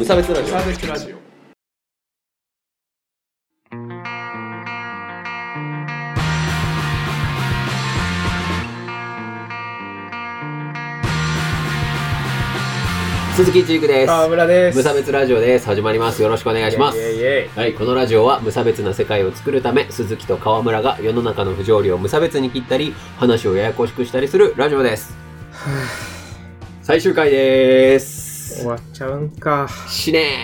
無差別ラジオ。サーベスラジオ。鈴木一育です。川村です。無差別ラジオです。始まります。よろしくお願いします。イエイイエイはい、このラジオは無差別な世界を作るため鈴木と川村が世の中の不条理を無差別に切ったり話をややこしくしたりするラジオです。最終回でーす終わっちゃうんか。死ね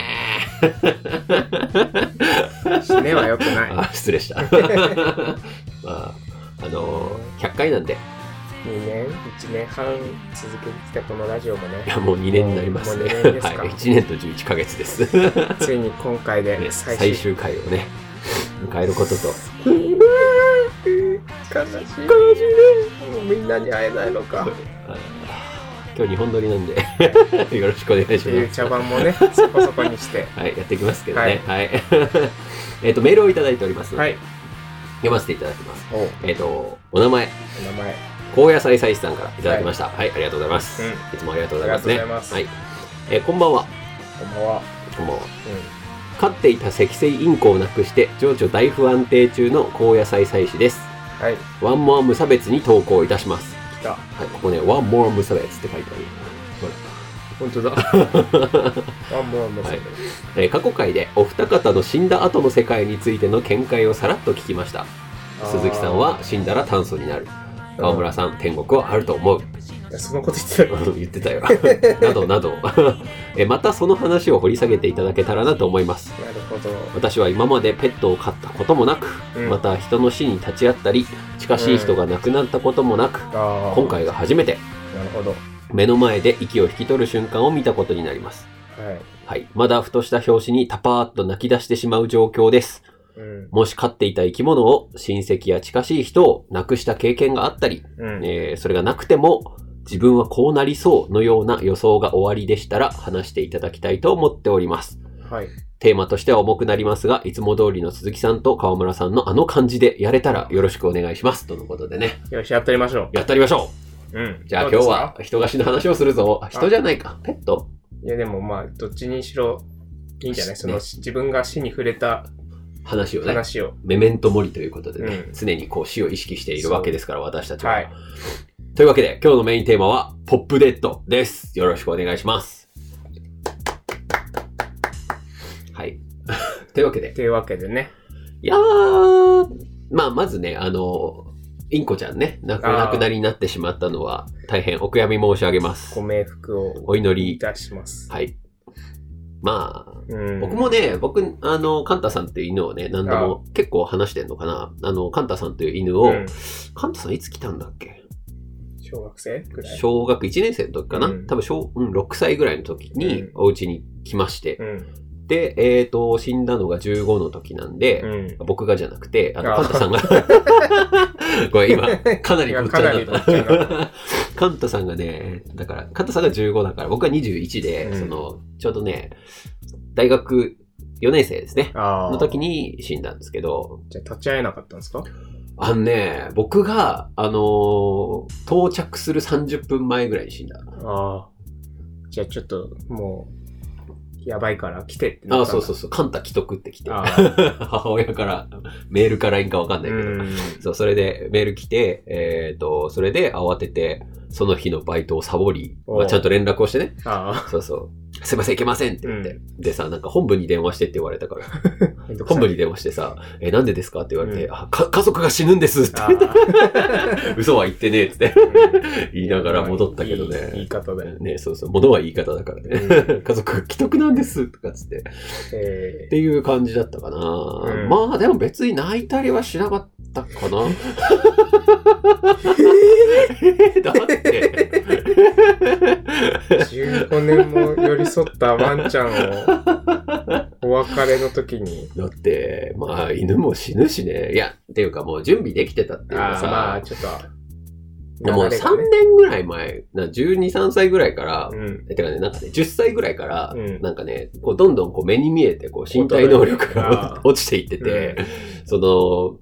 死ねはよくーない。あ失礼した。まああのー、100回なんで。2年？1年半続けてきたこのラジオもね。いやもう2年になります。もうね2年ですか。はい、1年と11ヶ月です。ついに今回でね最終。最終回をね迎えることと。悲しい。悲しい。もうみんなに会えない。のか今日日本撮りなんで よろしくお願いします茶番もねそこそこにして はい、やっていきますけどね。はい。えっと、メールをいただいておりますはい読ませていただきます。おえっ、と、お名前、お名前高野菜菜師さんからいただきました。はい、ありがとうございます。うんいつもありがとうございますね。ありがとうございますはい。えーこんばんは。こんばんはこんばんは。う飼っていた積水インコをなくして、情緒大不安定中の高野菜菜師です。んはいワンモア無差別に投稿いたします。はい、ここね、ワンモア無差別って書いてある。本当だワンボンもはいえー過去回でお二方の死んだ後の世界についての見解をさらっと聞きました。鈴木さんは死んだら炭素になる。川村さん、天国はあると思う。そのこと言ってたよ言ってたよ。な どなど。えまたその話を掘り下げていただけたらなと思います。なるほど私は今までペットを飼ったこともなく、うんまた人の死に立ち会ったり、近しい人が亡くなったこともなく、あー今回が初めてなるほど目の前で息を引き取る瞬間を見たことになります。はいはい。まだふとした拍子にタパーッと泣き出してしまう状況です。うんもし飼っていた生き物を親戚や近しい人を亡くした経験があったり、うんえーそれがなくても自分はこうなりそうのような予想が終わりでしたら話していただきたいと思っております。はいテーマとしては重くなりますが、いつも通りの鈴木さんと川村さんのあの感じでやれたらよろしくお願いします。とのことでね、よしやってみましょやってやりましょううんう。じゃあ今日は人が死ぬ話をするぞ。あ人じゃないか。ペットいやでもまあどっちにしろいいんじゃない？そのね自分が死に触れた話をね。話をメメントモリということでね、うん常にこう死を意識しているわけですから、私たちは。はいというわけで、今日のメインテーマは、ポップデッドです。よろしくお願いします。はい。というわけでっ、ていうわけでねいやー、まあ、まずね、あの、インコちゃんね、亡く亡くなりになってしまったのは、大変お悔やみ申し上げますご。冥福をお祈りいたしますはい。まあ、うん僕もね、僕、あの、カンタさんっていう犬をね、何度も結構話してんのかな。あの、カンタさんという犬を、うんカンタさんいつ来たんだっけ？小学生ぐらい。小学1年生の時かな、うん。多分小、うん、6歳ぐらいの時にうん。お家に来まして、うん。で、えっ、と、死んだのが15の時なんで、うん。僕がじゃなくて、あの、あ。カンタさんが、ごめん、今、かなりごっちゃった。カンタさんがね、だから、カンタさんが15だから、僕は21で、うん。その、ちょうどね、大学4年生ですね。の時に死んだんですけど、じゃあ立ち会えなかったんですか？あのね、僕が、あのー到着する30分前ぐらいに死んだ。ああじゃあちょっともうやばいから来てってああ、そうそううそう、カンタ既得って来て。あ 母親から、メールからいいんかわかんないけど。うん。そう、それでメール来て、えっ、と、それで慌てて、その日のバイトをサボり、おう。まあ、ちゃんと連絡をしてね、あそうそう、すいません、行けませんって言って、うでさ、なんか本部に電話してって言われたから、本部に電話してさ、え、なんでですかって言われて、うん。あか、家族が死ぬんですって。あ、嘘は言ってねえって。ー言いながら戻ったけどいい言いね。方だ。よねね、そうそう、物は言い方だからね。うん。家族が既得なんですとかつって。えっていう感じだったかな。うん。まあでも別に泣いたりはしなかったかな。だって。ー、15年も寄り添ったワンちゃんを お別れの時に。だって、まあ犬も死ぬしね。いや、っていうかもう準備できてたっていうかさ、ああまあちょっともう3流れがね。年ぐらい前、な12、3歳ぐらいから、うん。えてかね、なんかね、10歳ぐらいから、うん。なんかね、こうどんどんこう目に見えて、こう身体能力が 落ちていってて、その、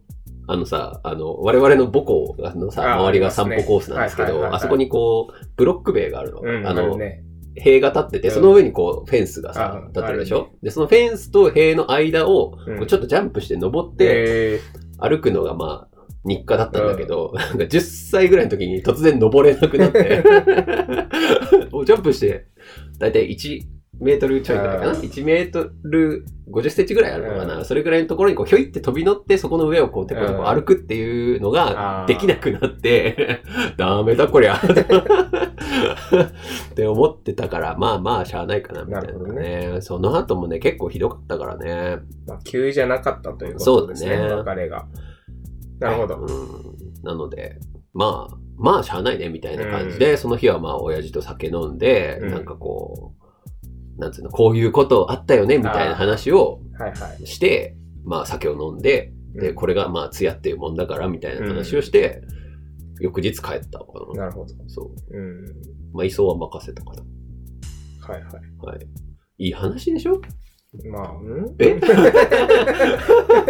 あのさ、あの、我々の母校のさ、周りが散歩コースなんですけど、あそこにこう、ブロック塀があるの。うん、あの、ね。塀が立ってて、うん。その上にこう、フェンスがさあ、立ってるでしあょで、そのフェンスと塀の間を、ちょっとジャンプして登って、で、歩くのがまあ、日課だったんだけど、なんか10歳ぐらいの時に突然登れなくなって、ジャンプして、だいたい1メートルちょいぐらいかな？うん ?1 メートル50センチぐらいあるのかな、うんそれぐらいのところにこう、ひょいって飛び乗って、そこの上をこう、てこてこ歩くっていうのができなくなって、ダメだこりゃ。って思ってたから、まあまあ、しゃあないかな、みたいななるほどね。その後もね、結構ひどかったからね。まあ、急じゃなかったということですね、そうだね別れが。なるほど。うん。なので、まあ、まあ、しゃあないね、みたいな感じで、その日はまあ、親父と酒飲んで、うんなんかこう、なんつうの、こういうことあったよね、みたいな話をはいはい。して、まあ、酒を飲んで、で、うんこれがまあ、ツヤっていうもんだから、みたいな話をして、翌日帰ったのかな。なるほど。そう。うん。まあ、移送は任せたから。はいはい。はい。いい話でしょ？まあ、うんえ？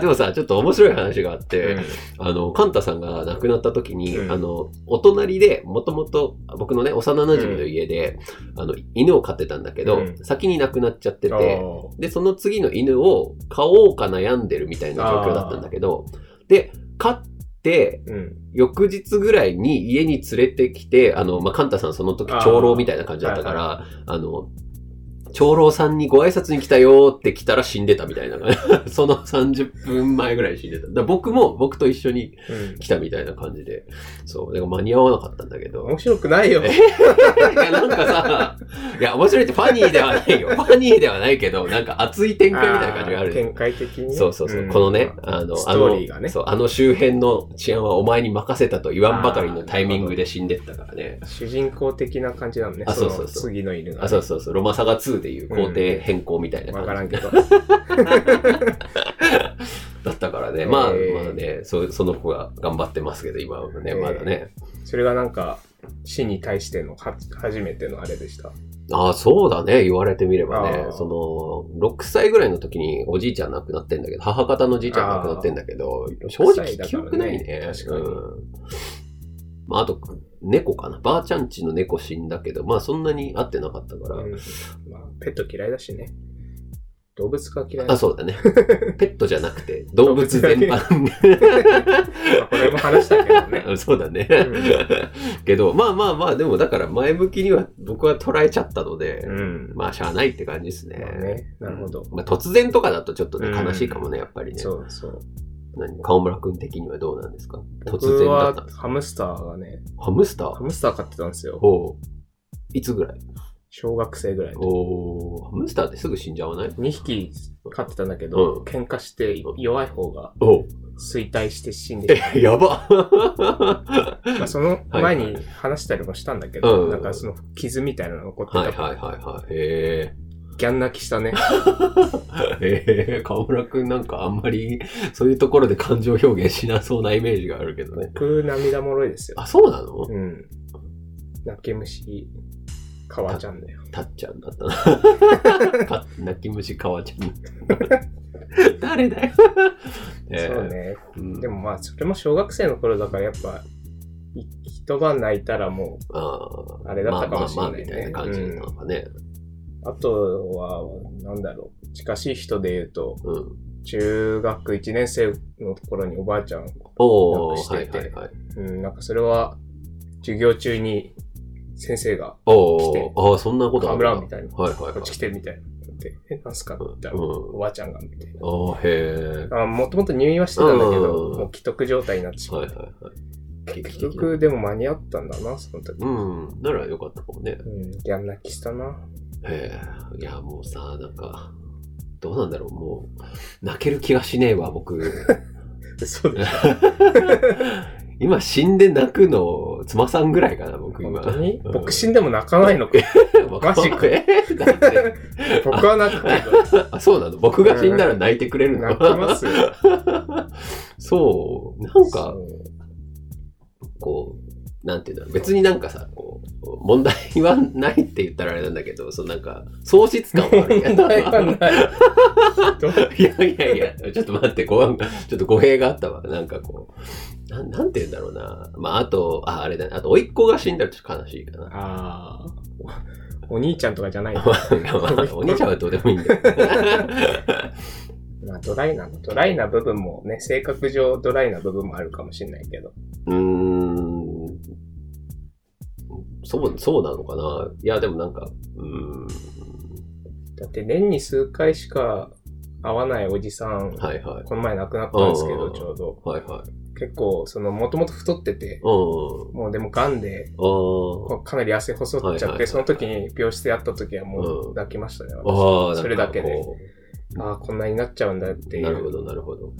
あ、でもさ、ちょっと面白い話があって、うん。あの、カンタさんが亡くなった時に、うん。あの、お隣で、もともと、僕のね、幼馴染の家で、あの、犬を飼ってたんだけど、うん。先に亡くなっちゃってあて、ー。で、その次の犬を飼おうか悩んでるみたいな状況だったんだけど、で、飼って、うん。翌日ぐらいに家に連れてきて、あの、まあ、カンタさんその時長老みたいな感じだったから、あの、長老さんにご挨拶に来たよって来たら死んでたみたいな。その30分前ぐらいに死んでた。僕も、僕と一緒にうん。来たみたいな感じで。そう。だから間に合わなかったんだけど。面白くないよ。いや、なんかさ、いや、面白いってファニーではないよ。ファニーではないけど、なんか熱い展開みたいな感じがある。展開的にね。そうそうそう。んこのね、あの、スあの。そう、あの周辺の治安はお前に任せたと言わんばかりのタイミングで死んでったからね。主人公的な感じなのね。あそうそうそうの次の犬がね。あ、そうそうそう。ロマサガ2でいう工程変更みたいな感じわからんけど。だったからね。まあ、えーまあね、そその子が頑張ってますけど、今はね、えーまだね。それがなんか、死に対してのは初めてのあれでした。ああ、そうだね。言われてみればねその、6歳ぐらいの時におじいちゃん亡くなってんだけど、母方のじいちゃん亡くなってんだけど、正6直記憶からねないね。確かにうん。まあ、あと、猫かな。ばあちゃんちの猫死んだけど、まあそんなに会ってなかったから。うんまあ、ペット嫌いだしね。動物が嫌いあ、そうだね。ペットじゃなくて、動物全般。まあこれも話したけどね。あ そうだね。うけど、まあまあまあ、でもだから前向きには僕は捉えちゃったので、うん。まあしゃあないって感じですね。まあね、なるほど。まあ突然とかだとちょっとね、うん悲しいかもね、やっぱりね。そうそう。何？川村くん的にはどうなんですか？突僕然だはったんですか？ハムスターがね、ハムスター？ハムスター飼ってたんですよ。おう。いつぐらい？小学生ぐらいの時。おーハムスターってすぐ死んじゃわない？2匹飼ってたんだけど、うん。喧嘩して弱い方が衰退して死んでしまえ、やば。まあ、その前に話したりもしたんだけど、うん。なんかその傷みたいなの残ってた。はいはいはいはい。へギャン泣きしたね。え。へえ、河村くんなんかあんまりそういうところで感情表現しなそうなイメージがあるけどね。僕涙もろいですよ。あ、そうなの？うん。泣き虫、かわちゃんだよ。たっちゃんだったな。か泣き虫かわちゃん。誰だよ。えそうね。うんでもまあ、それも小学生の頃だからやっぱ、い一晩泣いたらもああれだったかもしれないねまあまあまあみたいな感じなのかね。う、あとは、なんだろう、近しい人で言うと、うん。中学1年生の頃におばあちゃん、おー、なくしてはいはいはい。うん、なんかそれは、授業中に先生が、お来てー、ああ、そんなことあるみたいなはいはいはい。こっち来てみたいな。で、え、なんすかって言ったら、うんおばあちゃんがみたいな。ああ、へえ。あもともと入院はしてたんだけど、うんもう既得状態になってしまって。はいはいはい。結局でも間に合ったんだな、その時。うん。ならよかったかもね。うん、ギャン泣きしたな。へえ。いや、もうさ、なんか、どうなんだろう、もう、泣ける気がしねえわ、僕。そうでし 今死んで泣くの、妻さんぐらいかな、僕ょ。今。本当に？うん僕死んでも泣かないのか。マジか僕は泣くけど。あ、そうなの？僕が死んだら泣いてくれるの？泣きますよ。そう。なんかこう、なんていうんだろう。別になんかさ、こう、問題はないって言ったらあれなんだけど、そのなんか、喪失感はあるやん。問題はない。いやいやいや、ちょっと待って、こう、ちょっと語弊があったわ。なんかこう、なんなんて言うんだろうな。まあ、あと、あ、あれだね。あと、甥っ子が死んだらちょっと悲しいかな。ああ。お兄ちゃんとかじゃないの まあお兄ちゃんはどうでもいいんだよ。まあ、ドライなの。ドライな部分もね、性格上ドライな部分もあるかもしれないけど。うーん。そう、そうなのかな？いや、でもなんか、うーん。だって年に数回しか会わないおじさん、はいはい。この前亡くなったんですけど、うんちょうど。はいはい。結構、その、もともと太ってて、うん。もうでも癌で、かなり痩せ細っちゃって、はいはいはいその時に病室で会った時はもうんう泣きましたね、あ。ああ、私それだけで。こああ、こんなになっちゃうんだっていう。うなるほど、なるほど。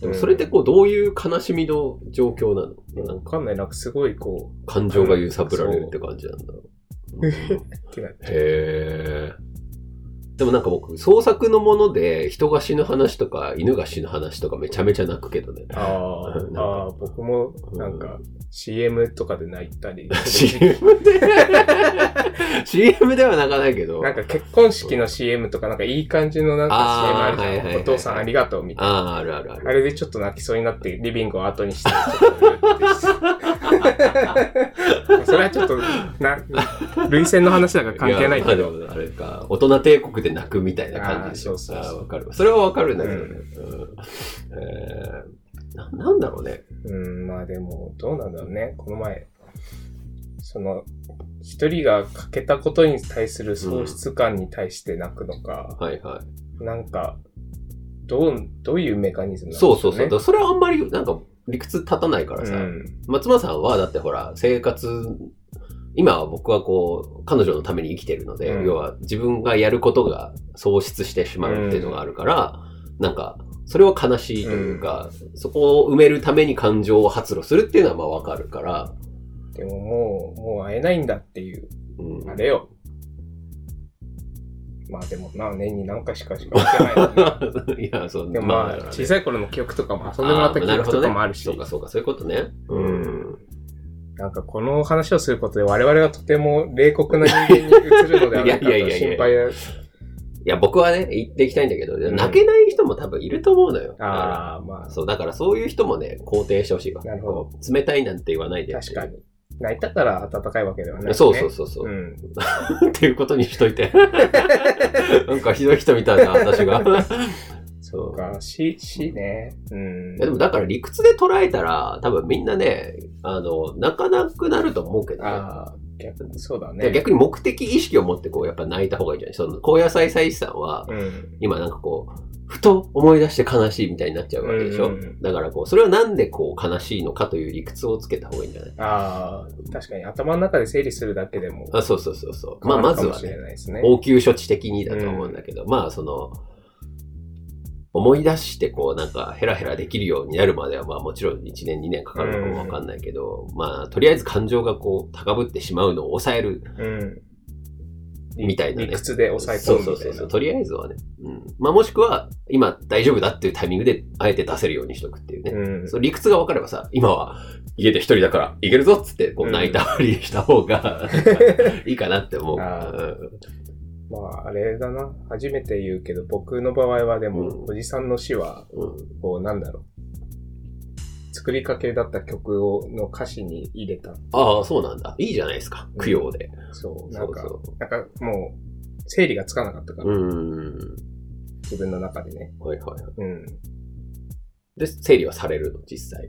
でうんもそれってこう、どういう悲しみの状況なの？なんか、わかんない、なんかすごいこ感情が揺さぶられるって感じなんだ。うん う。へえ。でもなんか僕、創作のもので人が死ぬ話とか犬が死ぬ話とかめちゃめちゃ泣くけどね。ああ、ああ、僕もなんか CM とかで泣いたり。CM で？CM では泣かないけど。なんか結婚式の CM とかなんかいい感じのなんか CM あるじゃん。はいはいはいはいお父さんありがとうみたいな。ああ、あるあるあある。れでちょっと泣きそうになってリビングを後にして、それはちょっと、な、類線の話だから関係ないけど。あれか、大人帝国で泣くみたいな感じでしょ。そうそうわかる。それはわかるんだけどね。うんえーななんだろうね。うん、まあでも、どうなんだろうね。この前、その、一人が欠けたことに対する喪失感に対して泣くのか、はいはい。なんか、どう、どういうメカニズムなんでしょそうそうそう。それはあんまりなんか理屈立たないからさ。うん。松間さんはだってほら、生活、今は僕はこう、彼女のために生きてるので、うん要は自分がやることが喪失してしまうっていうのがあるから、なんか、それは悲しいというか、そこを埋めるために感情を発露するっていうのはまあわかるから、でももう、もう会えないんだっていう、うん、あれよ。まあでもな、年に何回しかしか会ってないのに いや、そう、でもまあ、小さい頃の記憶とかも遊んでもらった記憶とかもあるし、そうか、そうか、そういうことね。うんなんかこの話をすることで我々がとても冷酷な人間に映るのではないかと いやいやいやいや心配だ。いや、僕はね、言っていきたいんだけど、ん泣けない人も多分いると思うのよ。ああ、まあ、そう、だからそういう人もね、肯定してほしいわ。なるほど冷たいなんて言わないで。確かに。泣いたから温かいわけではない、ね。そうそうそうそう。うん。っていうことにしといて。なんかひどい人みたいな、私が。そうか、し、しね。うん。でもだから理屈で捉えたら、多分みんなね、あの、泣かなくなると思うけどね。ああ、逆に、そうだね。逆に目的意識を持ってこう、やっぱ泣いた方がいいんじゃないその、高野菜祭司さんは、うん。今なんかこう、ふと思い出して悲しいみたいになっちゃうわけでしょ、うんうんうんだからこう、それはなんでこう悲しいのかという理屈をつけた方がいいんじゃない？ああ、確かに頭の中で整理するだけでも。あそうそうそうそう。まあまずはね。応急処置的にだと思うんだけど、まあその、思い出してこうなんかヘラヘラできるようになるまではまあもちろん1年2年かかるのかもわかんないけど、まあとりあえず感情がこう高ぶってしまうのを抑えるうん。みたいなね理屈で抑え込むみたいうな。そそうそう。とりあえずはね。うん。まあもしくは今大丈夫だっていうタイミングであえて出せるようにしとくっていうね。うん。その理屈が分かればさ、今は家で一人だからいけるぞっつってこううん泣いたふりした方が いいかなって思う。まあ、あれだな。初めて言うけど、僕の場合はでも、うんおじさんの死は、うんこう、なんだろう。作りかけだった曲を、の歌詞に入れた。ああ、そうなんだ。いいじゃないですか。うん供養で。そう。なんか、そうそなんかもう、整理がつかなかったかう。ら、うん。自分の中でね。はいはいはい。うん。で、整理はされるの、実際。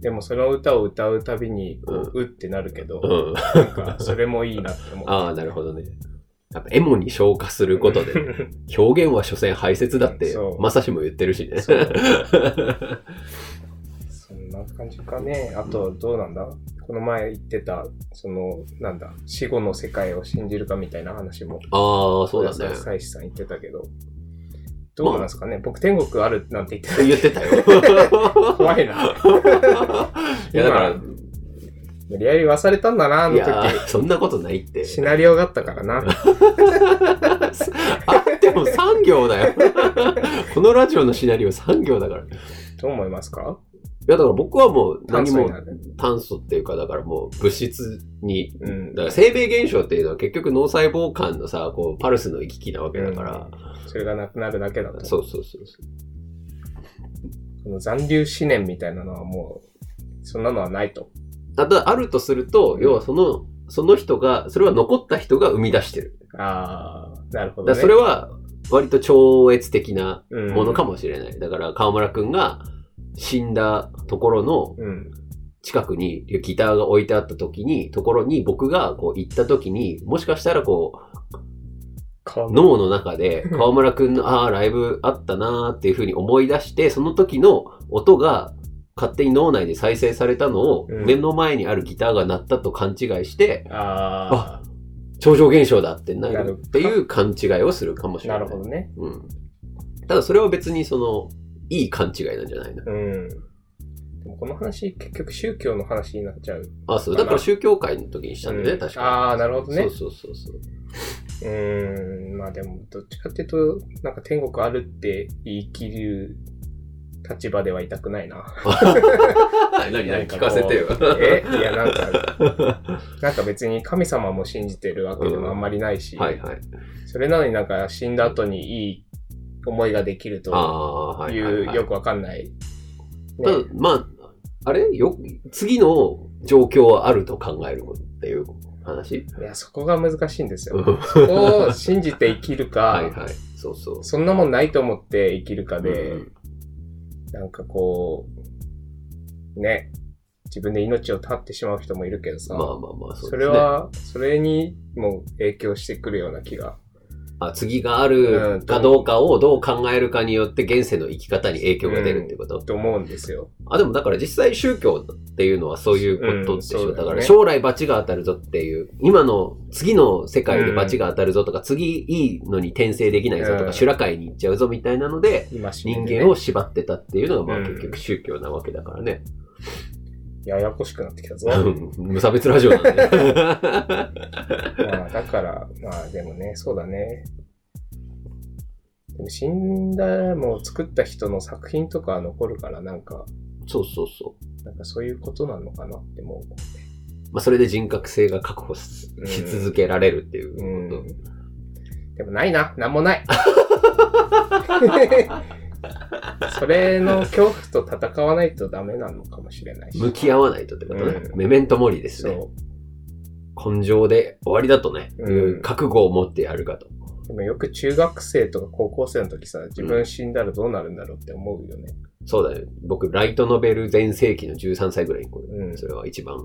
でもその歌を歌うたびに、こう、ううってなるけど、うん。なんか、それもいいなって思って。ああ、なるほどね。やっぱエモに消化することで、表現は所詮排泄だってまさしも言ってるしね。感じかね。あと、どうなんだ？この前言ってた、その、なんだ、死後の世界を信じるかみたいな話も、ああ、そうだね。祭司さん言ってたけど、どうなんですかね、僕天国あるなんて言ってた言ってたよ。怖いな。いや、だから、無理やり言わされたんだな、あの時。いや、そんなことないって。シナリオがあったからな。あっても3行だよ。このラジオのシナリオ3行だから。いどう思いますか？や、だから僕はもう何も炭素っていうか、だからもう物質に、うんだから生命現象っていうのは結局脳細胞間のさ、こう、パルスの行き来なわけだから、それがなくなるだけだと。そうそうそうそこの残留思念みたいなのはもう、そんなのはないと。う。ただ、あるとすると、うん要はそのその人が、それは残った人が生み出してる。ああ、なるほど、だね。それは、割と超越的なうんものかもしれない。だから、河村くんが死んだところのうん。近くにギターが置いてあった時に、ところに僕がこう行った時に、もしかしたらこかう、脳の中で 河村くんの、ああ、ライブあったなーっていう風に思い出して、その時の音が勝手に脳内で再生されたのを、うん目の前にあるギターが鳴ったと勘違いして、あ超常現象だってななるるっていう勘違いをするかもしあ、れな。ないるほどね。うん。ただそれは別にその、いい勘違いなんじゃないの？うん。でもこの話、結局宗教の話になっちゃう。あ、そう。だから宗教会の時にしたんだよね、うん確かああ、なるほどね。そうそうそうそう。うーん、まあでも、どっちかっていうと、なんか天国あるって言い切る立場ではいたくないな。何何聞かせてよ。え？いや、なんか、なんか別に神様も信じてるわけでもあんまりないし、はいはい。それなのになんか死んだ後にいい思いができるとい。うよくわかんない。ただまあ、あれ？よ、次の状況はあると考えるっていう話？いや、そこが難しいんですよ。はそこを信じて生きるか、いはい。そうそう。そんなもんないと思って生きるかで、うんなんかこう、ね、自分で命を絶ってしまう人もいるけどさ、まあまあまあ、そね。それは、それにも影響してくるような気が。あ、次があるかどうかをどう考えるかによって現世の生き方に影響が出るってこと、と思うんですよ。あ、でもだから実際宗教っていうのはそういうことでしょ。うんだよねだから将来罰が当たるぞっていう、今の次の世界で罰が当たるぞとか、次いいのに転生できないぞとか、うん修羅界に行っちゃうぞみたいなので、今人間を縛ってたっていうのがまあうん結局宗教なわけだからね。ややこしくなってきたぞ。う ん無差別ラジオなんで。まあ、だから、まあでもね、そうだね。でも死んだらもう作った人の作品とかは残るから、なんか、そうそうそう。なんかそういうことなのかなって思う。まあそれで人格性が確保し続けられるっていううんこ。でもないな、なんもない。それの恐怖と戦わないとダメなのかもしれないし。と。向き合わないとってことね。うんメメントモリですね。そ根性で終わりだとね、うん覚悟を持ってやるかと。う。でもよく中学生とか高校生の時さ、自分死んだらどうなるんだろうって思うよね。そうだよ。僕、ライトノベル全盛期の13歳ぐらいにこれ、うんそれは一番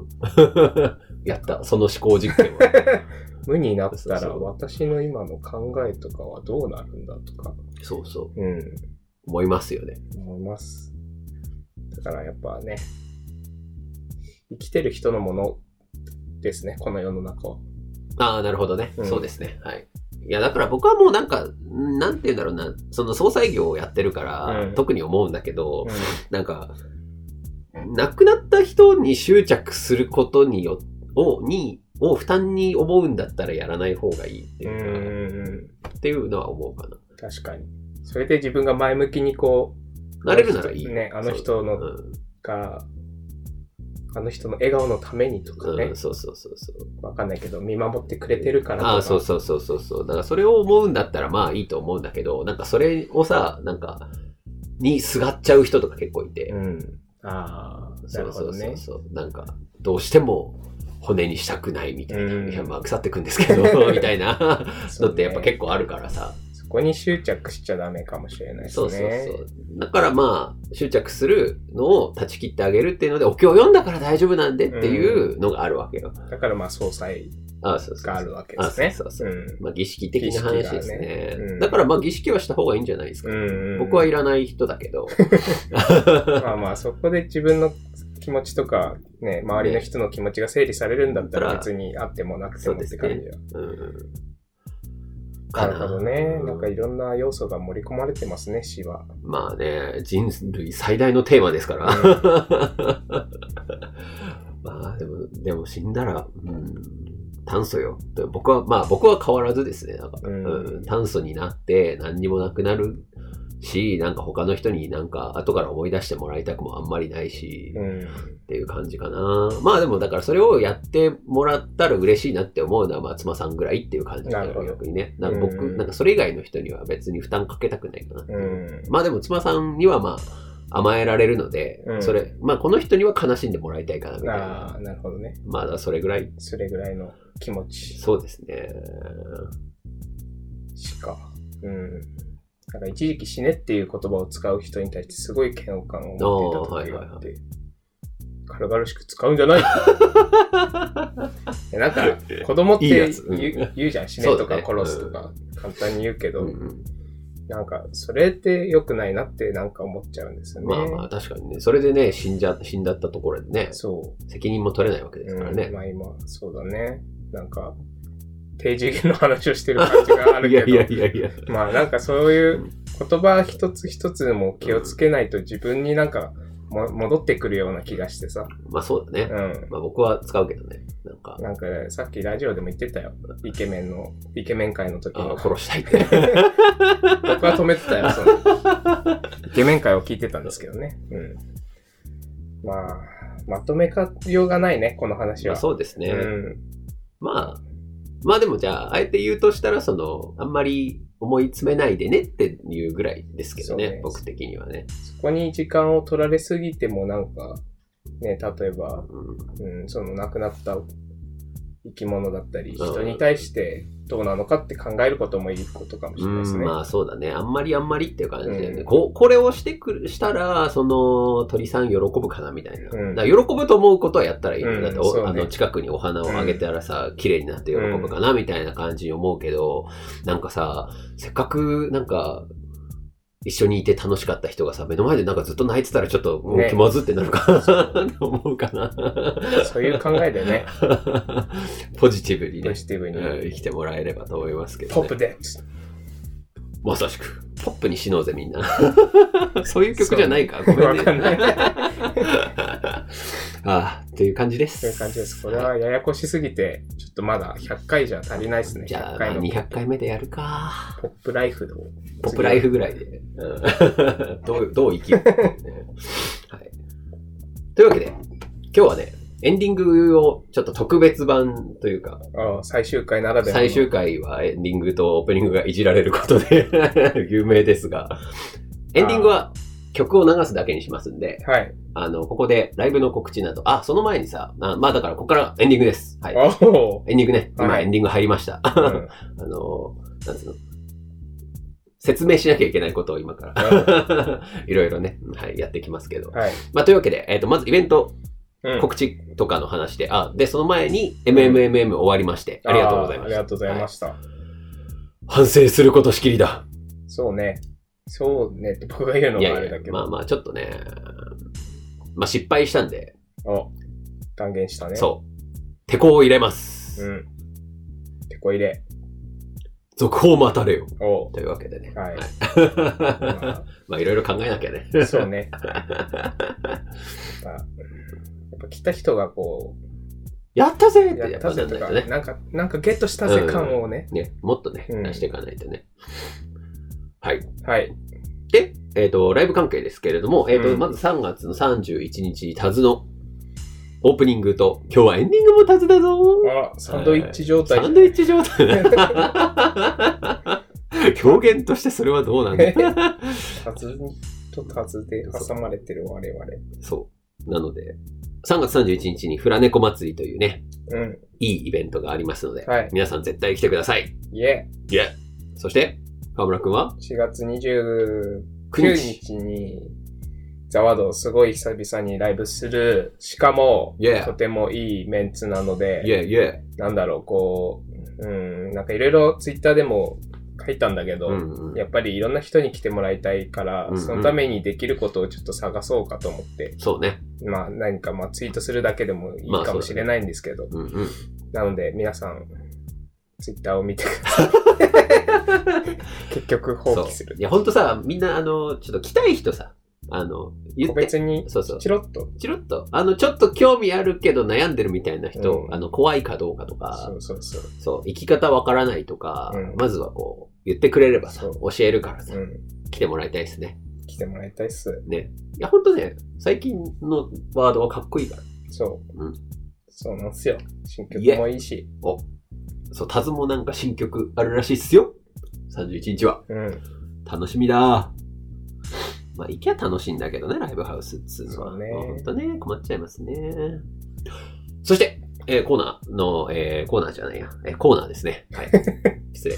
やった。その思考実験は。無になったら私の今の考えとかはどうなるんだとか、そうそう。うん、思いますよね。思います。だからやっぱね、生きてる人のものですね、この世の中は。ああ、なるほどね、うんそうですね。はい。いや、だから僕はもうなんか、なんて言うんだろうな、その総裁業をやってるから、うん特に思うんだけど、うなんか、亡くなった人に執着することによを、に、を負担に思うんだったらやらない方がいいっていうか、ん、っていうのは思うかな。確かに。それで自分が前向きにこう、なれるならいい。ね、あの人のが、あの人の笑顔のためにとかねうんうん、、そうそうそうそう。わかんないけど、見守ってくれてるから。ああ、そうそうそうそうそう。だからそれを思うんだったらまあいいと思うんだけど、なんかそれをさ、なんか、にすがっちゃう人とか結構いて。うん。ああ、なそうそうそう。そう。なんか、どうしても骨にしたくないみたいな。うんいや、まあ腐ってくんですけど、みたいなのってやっぱ結構あるからさ。そこに執着しちゃダメかもしれないですね。そうそうそう。だからまあ、執着するのを断ち切ってあげるっていうので、お経を読んだから大丈夫なんでっていうのがあるわけよ。だからまあ、総裁があるわけですね。あそうそうそううんまあ儀式的な話ですね。ねうんだからまあ儀式はした方がいいんじゃないですか。うん僕はいらない人だけど。まあまあ、そこで自分の気持ちとか、ね、周りの人の気持ちが整理されるんだったらね別にあってもなくてもって感じは。うんなるほどね。なんかいいろんな要素が盛り込まれてますね、死は。まあね、人類最大のテーマですから。まあでも、でも死んだら、うん、炭素よ。で僕は、まあ僕は変わらずですね。だからうんうん炭素になって何にもなくなるし、なんか他の人になんか後から思い出してもらいたくもあんまりないし、うん。っていう感じかな。まあでもだからそれをやってもらったら嬉しいなって思うのは松間さんぐらいっていう感じだよなるほど逆にね。なんか僕、うんなんかそれ以外の人には別に負担かけたくないかな。うん。まあでも妻さんにはまあ、甘えられるので、うんそれ、まあこの人には悲しんでもらいたいかなみたいあな。あ、なるほどね。まだそれぐらい。それぐらいの気持ちそうですね。しか。うん。なんか一時期死ねっていう言葉を使う人に対してすごい嫌悪感を持っていた時があって、軽々しく使うんじゃないえ なんか子供って言う言うじゃん。死ねとか殺すとか簡単に言うけど、うんうんなんかそれって良くないなってなんか思っちゃうんですよね。まあまあ確かにね。それでね、死んじゃ、死んだったところでね、そう。責任も取れないわけですからね。うん、まあ今、そうだね。なんか、低次元の話をしてる感じがあるいけど、やいやいやいや。まあなんかそういう言葉一つ一つでも気をつけないと自分になんかも戻ってくるような気がしてさ。まあそうだね。うん。まあ僕は使うけどね。なんか、なんかさっきラジオでも言ってたよ。イケメンの、イケメン会の時の。あ殺したいって。僕は止めてたよ、その。イケメン会を聞いてたんですけどね。うん。まあ、まとめかようがないね、この話は。まあそうですね。うん。まあ、まあでもじゃあ、あえて言うとしたら、その、あんまり思い詰めないでねっていうぐらいですけどね、ね僕的にはね。そこに時間を取られすぎてもなんか、ね、例えば、うんうん、その亡くなった生き物だったり、ん人に対してどうなのかって考えることもいいことかもしれないですね。うん、まあそうだね。あんまりあんまりっていう感じでね。うんこうこれをしてくる、したら、その鳥さん喜ぶかなみたいな。うんだ喜ぶと思うことはやったらいいだってねあの近くにお花をあげたらさ、綺麗になって喜ぶかなみたいな感じに思うけど、なんかさ、せっかくなんか、一緒にいて楽しかった人がさ、目の前でなんかずっと泣いてたらちょっと、もうね。気まずってなるかな。っ て思うかな。そういう考えでね、ポジティブにね。ポ、ジティブに、うん生きてもらえればと思いますけど、ね。ポップで、まさしく。ポップに死のうぜ、みんな。そういう曲じゃないか。ごめんね。わかんない ああ、っていう感じです。そういう感じです。これはややこしすぎて、ちょっとまだ100回じゃ足りないですね。じゃあ、100まあ回の200回目でやるか。ポップライフを。ポップライフぐらいで。うん どう、どう生きるはい。というわけで、今日はね、エンディングをちょっと特別版というか、ああ最終回ならではの。最終回はエンディングとオープニングがいじられることで 有名ですが、エンディングは曲を流すだけにしますんで、はい。あの、ここでライブの告知など、あ、その前にさ、あまあだからここからエンディングです。はい。エンディングね。今はいエンディング入りました。うん あの、なんつうの？説明しなきゃいけないことを今から、いろいろね、はい、やってきますけど。はい。まあというわけで、えっ、と、まずイベント、うん告知とかの話で、あ、で、その前に MMMM 終わりまして、ありがとうございました。あーありがとうございました。反省することしきりだ。そうね。そうねって僕が言うのもあれだけ、ど。まあまあ、ちょっとね、まあ失敗したんで、お、断言したね。そう。手こを入れます。うん。てこ入れ。続報待たれよ。おというわけでね。はいま まあ、いろいろ考えなきゃね。あ、そうね。ぱ来た人がこやったぜっう、てやっぱやったぜとか、なんね。なんか、なんかゲットしたぜ感をね。ね、もっとね、うん出していかないとね。はい。はい。で、えっ、と、ライブ関係ですけれども、えっ、と、うんまず3月の31日、タズのオープニングと、今日はエンディングもタズだぞあ、サンドイッチ状態。サンドイッチ状態。表現としてそれはどうなんだ タズとタズで挟まれてる我々。そう。なので、3月31日にフラネコ祭りというね、うん。いいイベントがありますので、はい皆さん絶対来てください。いえ、イェそして、河村くんは？4月29 9日。日に、ザワードすごい久々にライブする。しかも、とてもいいメンツなので、イェイイェイ。なんだろう、こう、うん、なんかいろいろツイッターでも書いたんだけど、うんうんやっぱりいろんな人に来てもらいたいから、うんうんそのためにできることをちょっと探そうかと思って、そうね。まあ何かまあツイートするだけでもいいまあかもしれないんですけど、うんうん。なので皆さん、ツイッターを見てください。結局放棄するい。や、ほんとさ、みんな、あの、ちょっと来たい人さ、あの、言個って、別に、そうそうチロッと。チロッと、あの、ちょっと興味あるけど悩んでるみたいな人、うんあの、怖いかどうかとかそ、うそうそう。そう、生き方わからないとか、うんまずはこう、言ってくれればさ、教えるからさ、うん。来てもらいたいですね。来てもらいたいっす。ね。いや、ほんとね、最近のワードはかっこいいから。そう。うんそうなんすよ。新曲もいいし。お、そう、タズもなんか新曲あるらしいっすよ。31日は。うん。楽しみだまあ、行きゃ楽しいんだけどね、ライブハウスっつうのは。そうねもほんとね、困っちゃいますね。そして、えーコーナーの、えーコーナーじゃないや、えーコーナーですね。はい。失礼。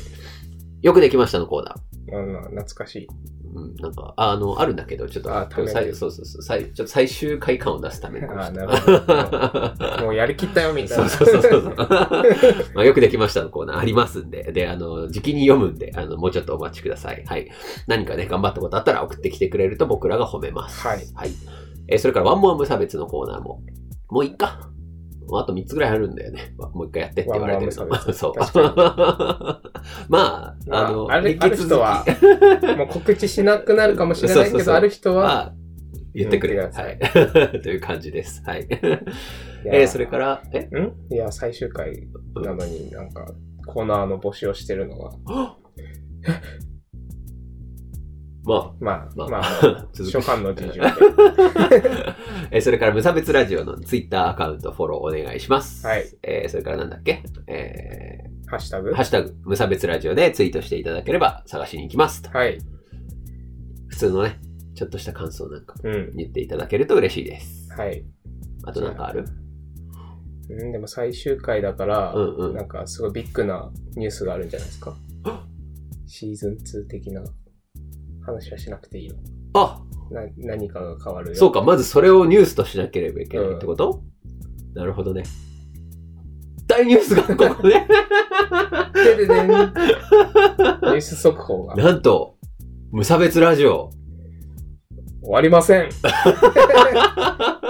よくできましたのコーナー。うん、懐かしい。うん、なんか、ああの、あるんだけど、ちょっと、あ最そうそうそう、最ちょっと最終回感を出すためにあ。なるほど。もうやりきったよ、みたいな。そうそうそうそう。まあ、よくできましたのコーナーありますんで、で、あの、時期に読むんで、あの、もうちょっとお待ちください。はい。何かね、頑張ったことあったら送ってきてくれると僕らが褒めます。はい。はい。えーそれからワンモア無差別のコーナーも、もういっか。もうあと3つぐらいあるんだよね。もう一回やってって言われてるの そう。確まあ、まああの、あるある もう告知しなくなるかもしれないけど、ある人は、まあ、言ってくれ。言ってはい。という感じです。はい。いやえーそれから、え？ん？いや、最終回なのになんか、コーナーの募集をしてるのが、ま まあ、まあまあ、あ、続初版の事情で。えーそれから無差別ラジオのツイッターアカウントフォローお願いします。はい。えーそれからなんだっけ？えハッシュタグ？ー、ハッシュタグ、無差別ラジオでツイートしていただければ探しに行きますと。はい。普通のね、ちょっとした感想なんかうん。言っていただけると嬉しいです。はい。あとなんかある？うん、でも最終回だから、うんうんなんかすごいビッグなニュースがあるんじゃないですか？シーズン2的な話はしなくていいの。あな何かが変わるよ。そうか、まずそれをニュースとしなければいけないってこと、なるほどね。大ニュースがここね。でででんニュース速報がなんと、無差別ラジオ。終わりません。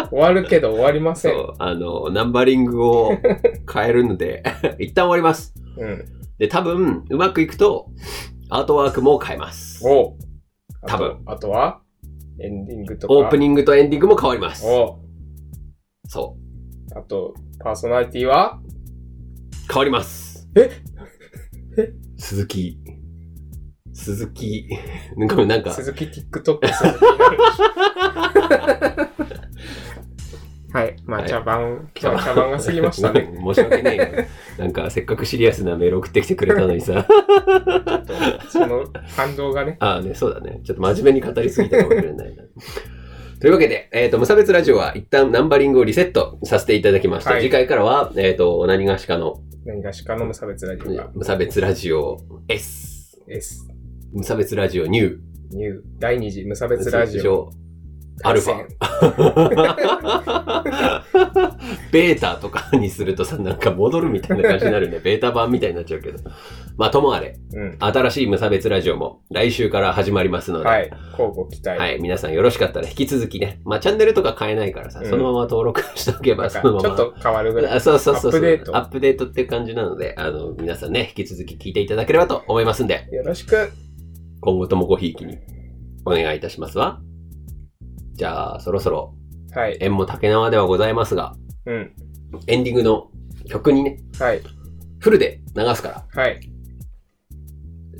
終わるけど終わりませ。そうんあの、ナンバリングを変えるので、一旦終わります。うん。で、多分、うまくいくと、アートワークも変えます。お多分あとあとは、エンディングとか。オープニングとエンディングも変わります。おそあと、パーソナリティは？う。変わります。え？え？鈴木。鈴木。なんか、なんか、鈴木 TikTok 鈴木 はい。まあ、はい茶番、今日は茶番が過ぎましたね。申し訳ないよ。なんか、せっかくシリアスなメール送ってきてくれたのにさ。その感動がね。ああね、そうだね。ちょっと真面目に語りすぎたかもしれないな。というわけで、えっ、と、無差別ラジオは一旦ナンバリングをリセットさせていただきました。はい次回からは、えっ、と、何がしかの何がしかの無差別ラジオが無差別ラジオ S。S。無差別ラジオニュー。ニュー、第二次無差別ラジオ。アルフ回ァ。ベータとかにするとさ、なんか戻るみたいな感じになるんで、ベータ版みたいになっちゃうけど。まあ、ともあれ、戦。うん。新しい無差別ラジオも来週から始まりますので、はい。交互期待。はい、皆さんよろしかったら引き続きね、まあチャンネルとか変えないからさ、うんそのまま登録しておけば、そのまま。ちょっと変わるぐらい。あそうそうそうそう。アップデートアップデートって感じなので、あの、皆さんね、引き続き聞いていただければと思いますんで、よろしく。今後ともごひいきにお願いいたしますわ。じゃあ、そろそろ、はい。縁も竹縄ではございますが、うん。エンディングの曲にね、はい。フルで流すから、はい。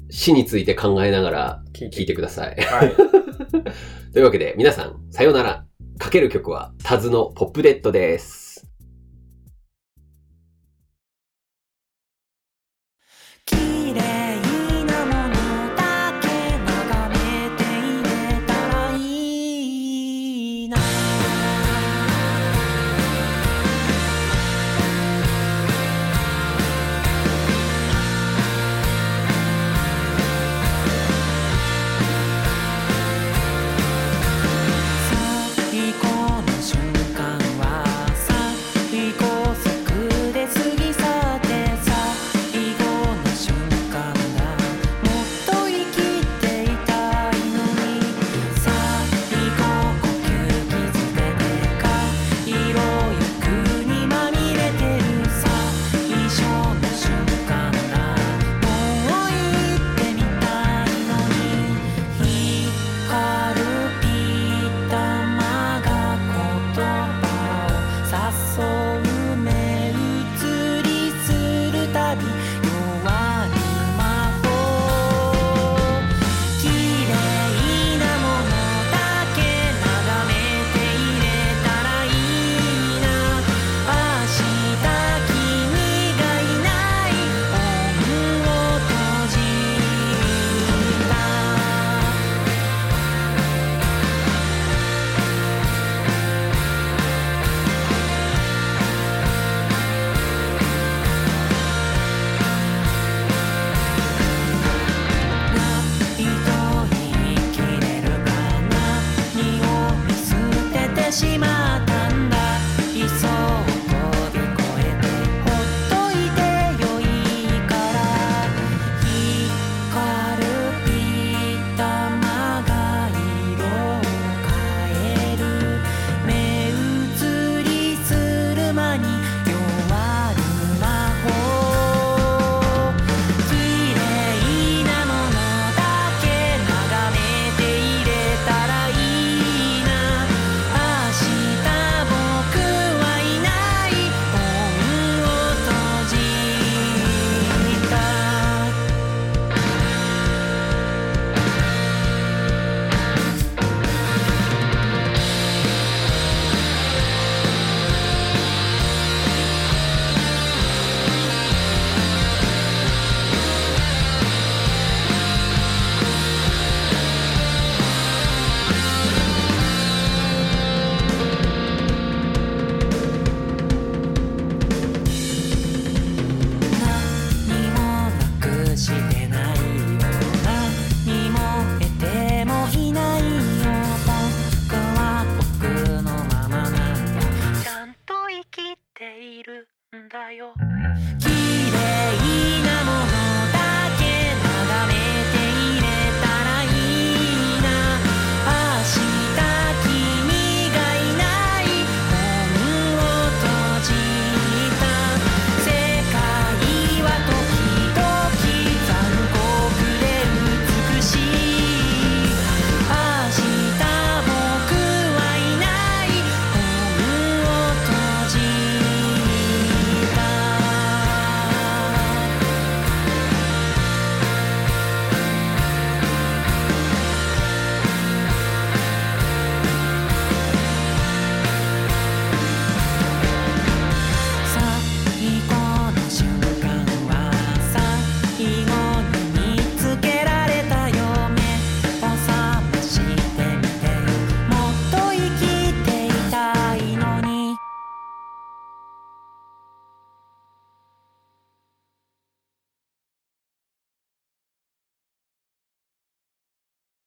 死について考えながら聞いて。聞いてください。はい。というわけで、皆さん、さようなら。かける曲は、タズのポップデッドです。